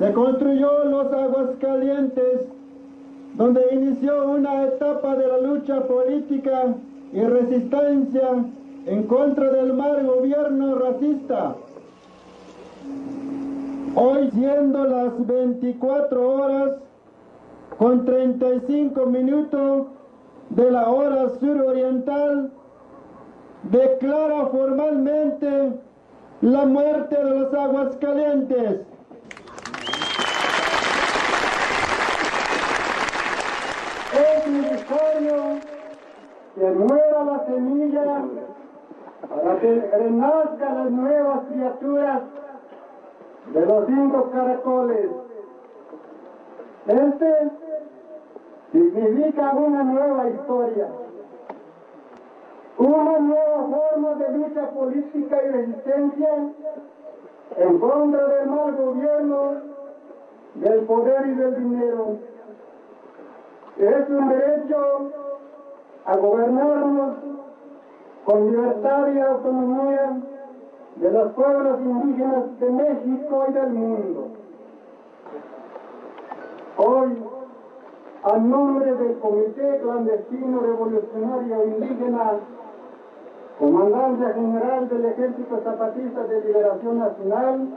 se construyó los Aguascalientes donde inició una etapa de la lucha política y resistencia en contra del mal gobierno racista. Hoy siendo las 24 horas con 35 minutos de la hora suroriental, declara formalmente la muerte de los aguas calientes. Es necesario que muera la semilla para que renazcan las nuevas criaturas de los cinco caracoles. Este significa una nueva historia, una nueva forma de lucha política y resistencia en contra del mal gobierno, del poder y del dinero es un derecho a gobernarnos con libertad y autonomía de los pueblos indígenas de México y del mundo. Hoy, a nombre del Comité Clandestino Revolucionario Indígena, Comandante General del Ejército Zapatista de Liberación Nacional,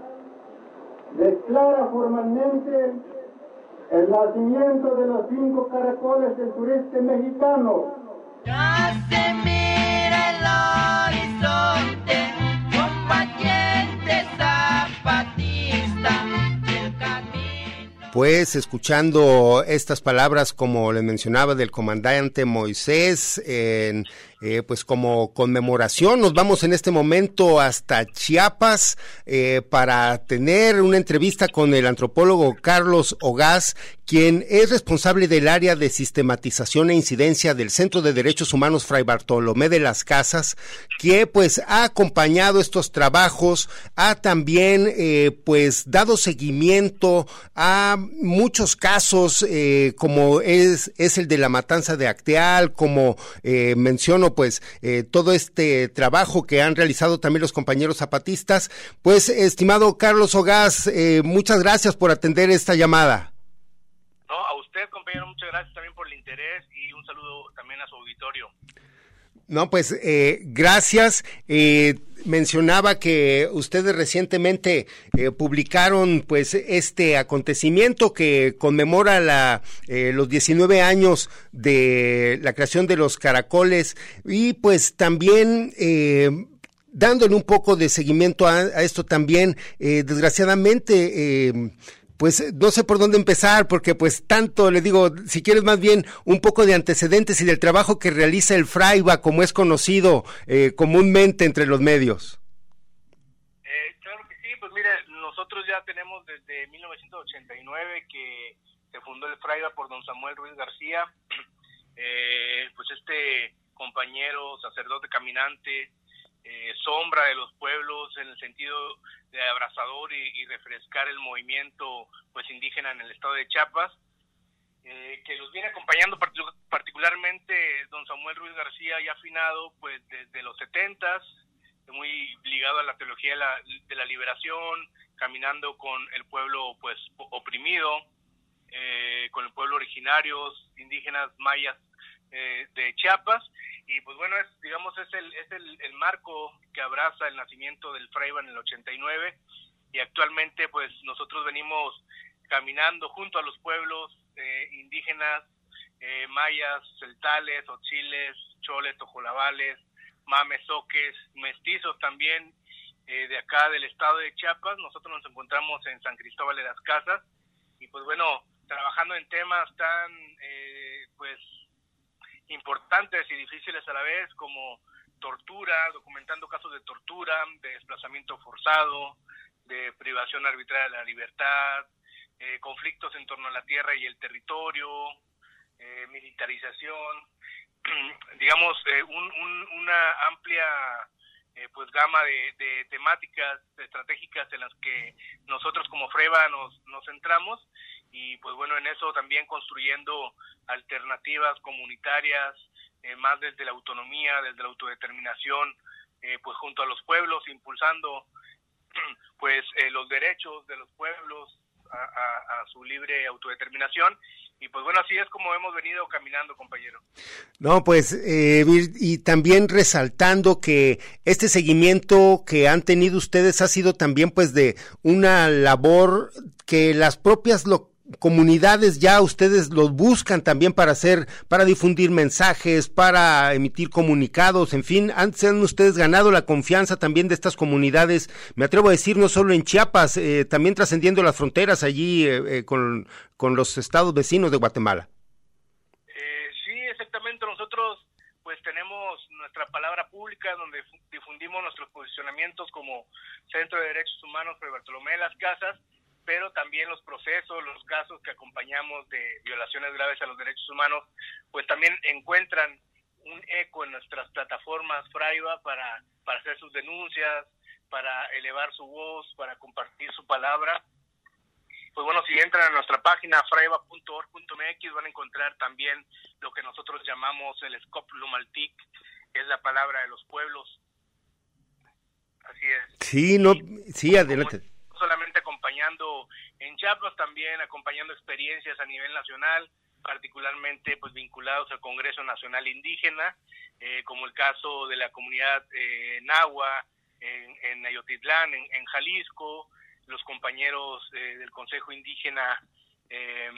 declara formalmente el nacimiento de los cinco caracoles del sureste mexicano. Pues escuchando estas palabras, como les mencionaba, del comandante Moisés, en eh, pues como conmemoración. Nos vamos en este momento hasta Chiapas eh, para tener una entrevista con el antropólogo Carlos Ogaz, quien es responsable del área de sistematización e incidencia del Centro de Derechos Humanos Fray Bartolomé de las Casas, que pues ha acompañado estos trabajos, ha también eh, pues dado seguimiento a muchos casos como es, es el de la matanza de Acteal, como menciono pues eh, todo este trabajo que han realizado también los compañeros zapatistas. Pues, estimado Carlos Ogaz, eh, muchas gracias por atender esta llamada. No, a usted, compañero, muchas gracias también por el interés y un saludo también a su auditorio. No, pues eh, gracias. Eh, mencionaba que ustedes recientemente eh, publicaron pues este acontecimiento que conmemora la, los 19 años de la creación de los caracoles y pues también dándole un poco de seguimiento a, a esto también, desgraciadamente pues eh, no sé por dónde empezar, porque pues tanto, le digo, si quieres más bien un poco de antecedentes y del trabajo que realiza el Fraiba, como es conocido eh, comúnmente entre los medios. Eh, claro que sí, pues mire, nosotros ya tenemos desde 1989 que se fundó el Fraiba por don Samuel Ruiz García, [clears throat] pues este compañero sacerdote caminante eh, sombra de los pueblos en el sentido de abrazador y, refrescar el movimiento pues indígena en el estado de Chiapas, eh, que los viene acompañando particularmente don Samuel Ruiz García, ya afinado pues desde los setentas, muy ligado a la teología de la, de la liberación, caminando con el pueblo pues oprimido, eh, con el pueblo originarios, indígenas, mayas eh, de Chiapas y pues bueno, es, digamos, es, el, es el, el, marco que abraza el nacimiento del Fraiba en el 89 y actualmente pues nosotros venimos caminando junto a los pueblos eh, indígenas, eh, mayas, celtales, ochiles, choles, tojolabales, mamesoques, mestizos también eh, de acá del estado de Chiapas. Nosotros nos encontramos en San Cristóbal de las Casas y pues bueno, trabajando en temas tan pues importantes y difíciles a la vez como tortura, documentando casos de tortura, de desplazamiento forzado, de privación arbitraria de la libertad, eh, conflictos en torno a la tierra y el territorio, eh, militarización, [clears throat] digamos, eh, una amplia pues gama de, temáticas estratégicas en las que nosotros como FREVA nos, nos centramos y pues bueno, en eso también construyendo alternativas comunitarias, eh, más desde la autonomía, desde la autodeterminación, eh, pues junto a los pueblos, impulsando [clears throat] pues eh, los derechos de los pueblos a, su libre autodeterminación y pues bueno, así es como hemos venido caminando, compañero. No, pues, y también resaltando que este seguimiento que han tenido ustedes ha sido también pues de una labor que las propias comunidades ya ustedes los buscan también para hacer, para difundir mensajes, para emitir comunicados, en fin, han, ustedes ganado la confianza también de estas comunidades, me atrevo a decir, no solo en Chiapas, eh, también trascendiendo las fronteras allí eh, eh, con, con, los estados vecinos de Guatemala. sí, exactamente, nosotros pues tenemos nuestra palabra pública donde difundimos nuestros posicionamientos como Centro de Derechos Humanos de Bartolomé de las Casas, pero también los procesos, los casos que acompañamos de violaciones graves a los derechos humanos, pues también encuentran un eco en nuestras plataformas Fraiba para, para hacer sus denuncias, para elevar su voz, para compartir su palabra. Pues bueno, si entran a nuestra página fraiba.org.mx van a encontrar también lo que nosotros llamamos el Scop Lumaltic, que es la palabra de los pueblos. Así es. Sí, no, sí, adelante solamente acompañando en Chiapas, también acompañando experiencias a nivel nacional, particularmente pues vinculados al Congreso Nacional Indígena, eh, como el caso de la comunidad eh, Nahua en, en Ayotitlán, en, Jalisco, los compañeros eh, del Consejo Indígena eh,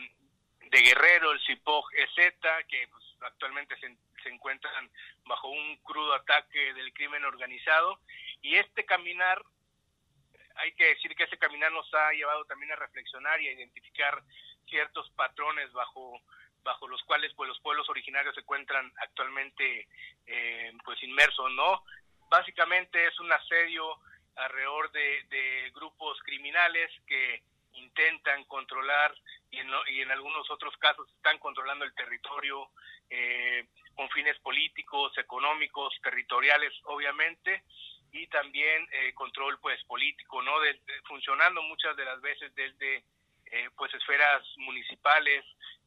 de Guerrero, el CIPOG EZ, que pues, actualmente se, se encuentran bajo un crudo ataque del crimen organizado, y este caminar hay que decir que ese caminar nos ha llevado también a reflexionar y a identificar ciertos patrones bajo bajo los cuales pues los pueblos originarios se encuentran actualmente eh, pues inmersos no básicamente es un asedio alrededor de, grupos criminales que intentan controlar y en, y en, algunos otros casos están controlando el territorio eh, con fines políticos, económicos, territoriales, obviamente, y también eh, control pues político no funcionando muchas de las veces desde eh, pues esferas municipales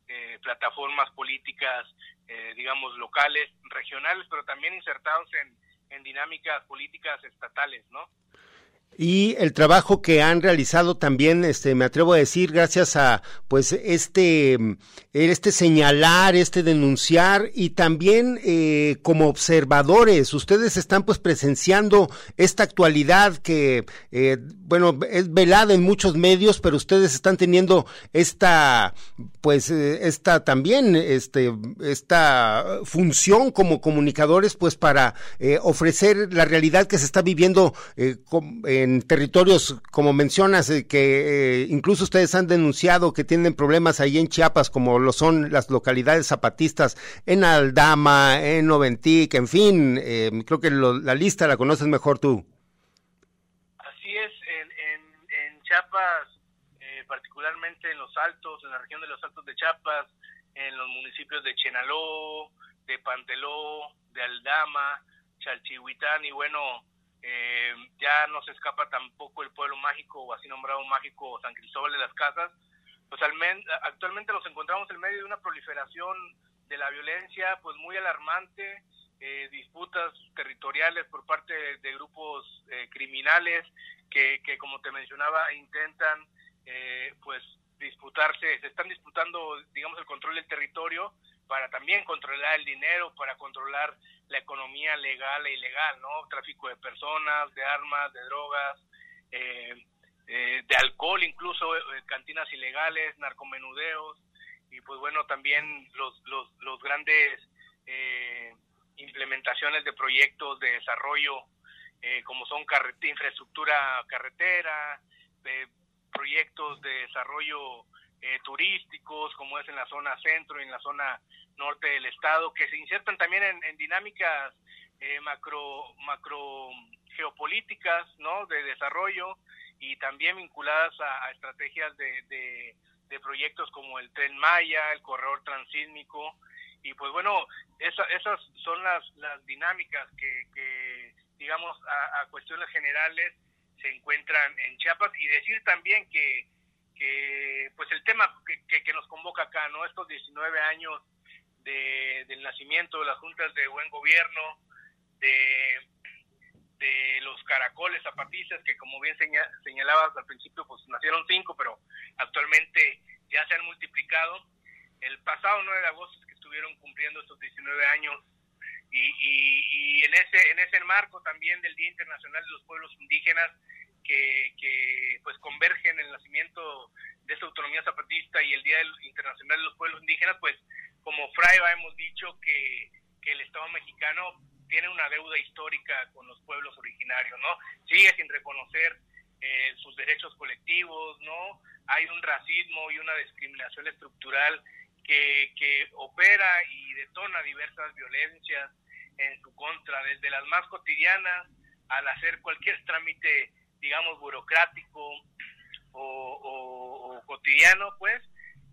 eh, plataformas políticas digamos locales regionales pero también insertados en, en dinámicas políticas estatales no y el trabajo que han realizado también, este, me atrevo a decir, gracias a, pues, este, este señalar, este denunciar y también eh, como observadores, ustedes están pues presenciando esta actualidad que, eh, bueno, es velada en muchos medios, pero ustedes están teniendo esta, pues, eh, esta también, este, esta función como comunicadores, pues, para ofrecer la realidad que se está viviendo en en territorios, como mencionas, eh, que eh, incluso ustedes han denunciado que tienen problemas ahí en Chiapas, como lo son las localidades zapatistas, en Aldama, en Noventic, en fin, eh, creo que la lista la conoces mejor tú. Así es, en, en, Chiapas, particularmente en los altos, en la región de los altos de Chiapas, en los municipios de Chenaló, de Panteló, de Aldama, Chalchihuitán y bueno, eh, ya no se escapa tampoco el pueblo mágico o así nombrado mágico San Cristóbal de las Casas, pues actualmente nos encontramos en medio de una proliferación de la violencia pues muy alarmante, eh, disputas territoriales por parte de, grupos eh, criminales que, que, como te mencionaba, intentan eh, pues disputarse, se están disputando, digamos, el control del territorio para también controlar el dinero, para controlar la economía legal e ilegal, ¿no? Tráfico de personas, de armas, de drogas, eh, eh, de alcohol, incluso eh, cantinas ilegales, narcomenudeos y pues bueno, también los, los, los grandes implementaciones de proyectos de desarrollo como son infraestructura carretera, proyectos de desarrollo turísticos como es en la zona centro y en la zona norte del estado, que se insertan también en, dinámicas eh, macro, macro geopolíticas, ¿no? De desarrollo y también vinculadas a, estrategias de, de, proyectos como el Tren Maya, el corredor transísmico, y pues bueno, esas son las, las dinámicas que, que digamos, a, cuestiones generales se encuentran en Chiapas y decir también que, pues el tema que, que, nos convoca acá, ¿no? Estos 19 años de, del nacimiento de las juntas de buen gobierno, de, de los caracoles zapatistas, que como bien señalabas al principio, pues nacieron cinco, pero actualmente ya se han multiplicado. El pasado 9 de agosto que estuvieron cumpliendo estos 19 años y, y, en ese en ese marco también del Día Internacional de los Pueblos Indígenas que, que pues convergen el nacimiento de esta autonomía zapatista y el Día Internacional de los Pueblos Indígenas, pues como Fraiba hemos dicho que, el Estado mexicano tiene una deuda histórica con los pueblos originarios, ¿no? Sigue sin reconocer eh, sus derechos colectivos, ¿no? Hay un racismo y una discriminación estructural que, que opera y detona diversas violencias en su contra, desde las más cotidianas al hacer cualquier trámite, digamos, burocrático o, cotidiano, pues,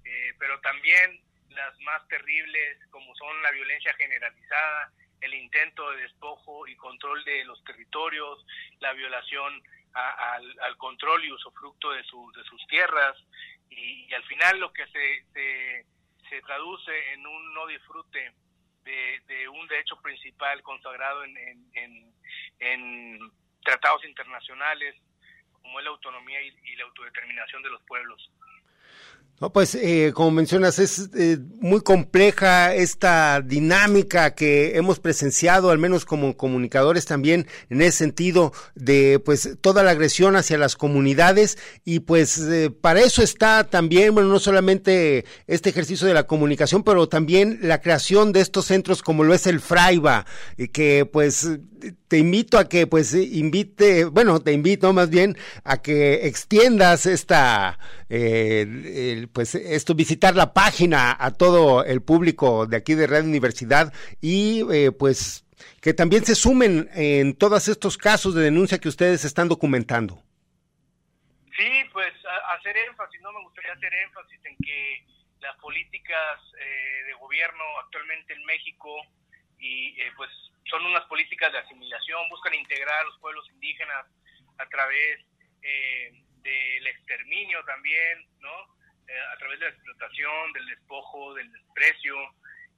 eh, pero también las más terribles como son la violencia generalizada, el intento de despojo y control de los territorios, la violación al, control y usufructo de, de sus tierras y, al final lo que se, se, traduce en un no disfrute de, un derecho principal consagrado en, en, en, tratados internacionales como es la autonomía y la autodeterminación de los pueblos. No, pues eh, como mencionas, es eh, muy compleja esta dinámica que hemos presenciado, al menos como comunicadores también, en ese sentido de pues toda la agresión hacia las comunidades. Y pues eh, para eso está también, bueno, no solamente este ejercicio de la comunicación, pero también la creación de estos centros como lo es el Fraiba, que pues te invito a que pues invite, bueno, te invito más bien a que extiendas esta, eh, pues esto, visitar la página a todo el público de aquí de Radio Universidad y eh, pues que también se sumen en todos estos casos de denuncia que ustedes están documentando. Sí, pues hacer énfasis, no me gustaría hacer énfasis en que las políticas eh, de gobierno actualmente en México y pues son unas políticas de asimilación, buscan integrar a los pueblos indígenas a través eh, del exterminio también, ¿no? Eh, a través de la explotación, del despojo, del desprecio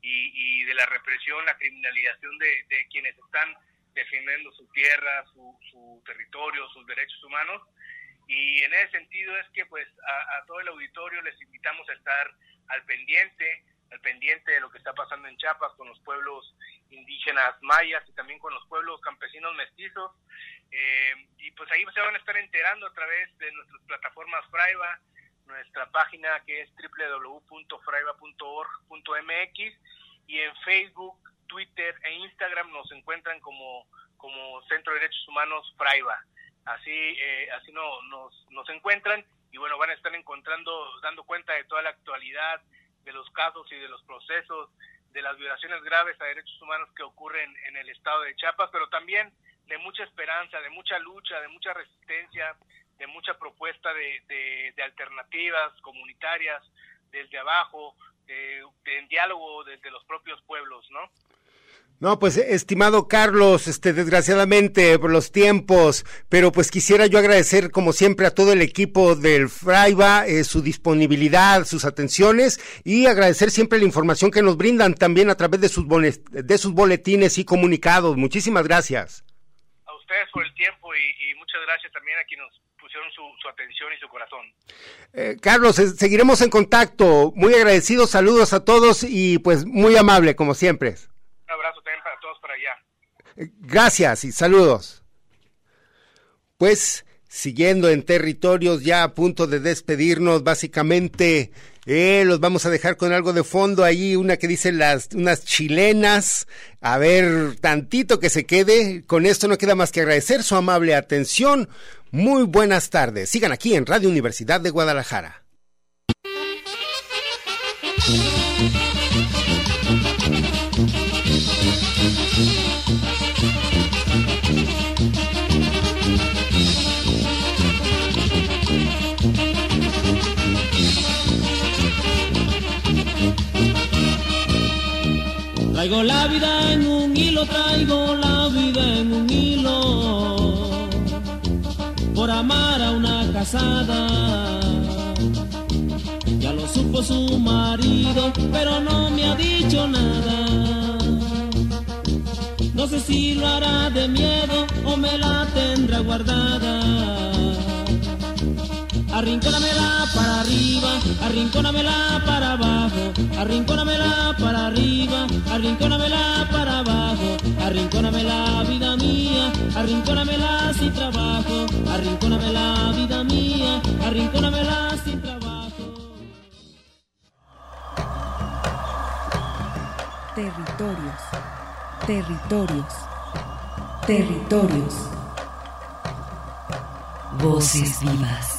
y, de la represión, la criminalización de, quienes están defendiendo su tierra, su, territorio, sus derechos humanos. Y en ese sentido es que pues a todo el auditorio les invitamos a estar al pendiente, al pendiente de lo que está pasando en Chiapas con los pueblos indígenas mayas y también con los pueblos campesinos mestizos. Eh, y pues ahí se van a estar enterando a través de nuestras plataformas Fraiba, nuestra página que es www.fraiba.org.mx y en Facebook, Twitter e Instagram nos encuentran como, como Centro de Derechos Humanos Fraiba. Así, eh, así no, nos, nos encuentran y bueno, van a estar encontrando, dando cuenta de toda la actualidad, de los casos y de los procesos de las violaciones graves a derechos humanos que ocurren en el estado de Chiapas, pero también de mucha esperanza, de mucha lucha, de mucha resistencia, de mucha propuesta de, de, alternativas comunitarias desde abajo, en diálogo desde los propios pueblos, ¿no? No, pues estimado Carlos, este desgraciadamente por los tiempos, pero pues quisiera yo agradecer como siempre a todo el equipo del Fraiba eh, su disponibilidad, sus atenciones y agradecer siempre la información que nos brindan también a través de sus de sus boletines y comunicados. Muchísimas gracias. A ustedes por el tiempo y, muchas gracias también a quienes nos pusieron su, atención y su corazón. Eh, Carlos, seguiremos en contacto. Muy agradecidos, saludos a todos y pues muy amable como siempre. Un abrazo también para todos para allá. Gracias y saludos. Pues siguiendo en territorios ya a punto de despedirnos, básicamente eh, los vamos a dejar con algo de fondo ahí, una que dice las unas chilenas. A ver, tantito que se quede. Con esto no queda más que agradecer su amable atención. Muy buenas tardes. Sigan aquí en Radio Universidad de Guadalajara. Traigo la vida en un hilo, traigo la vida en un hilo. Por amar a una casada. Ya lo supo su marido, pero no me ha dicho nada. No sé si lo hará de miedo o me la tendrá guardada Arrincónamela para arriba, arrincónamela para abajo, arrincónamela para arriba, arrincónamela para abajo, arrincónamela vida mía, arrincónamela sin trabajo, arrincónamela vida mía, arrincónamela sin trabajo. Territorios, territorios, territorios. Voces vivas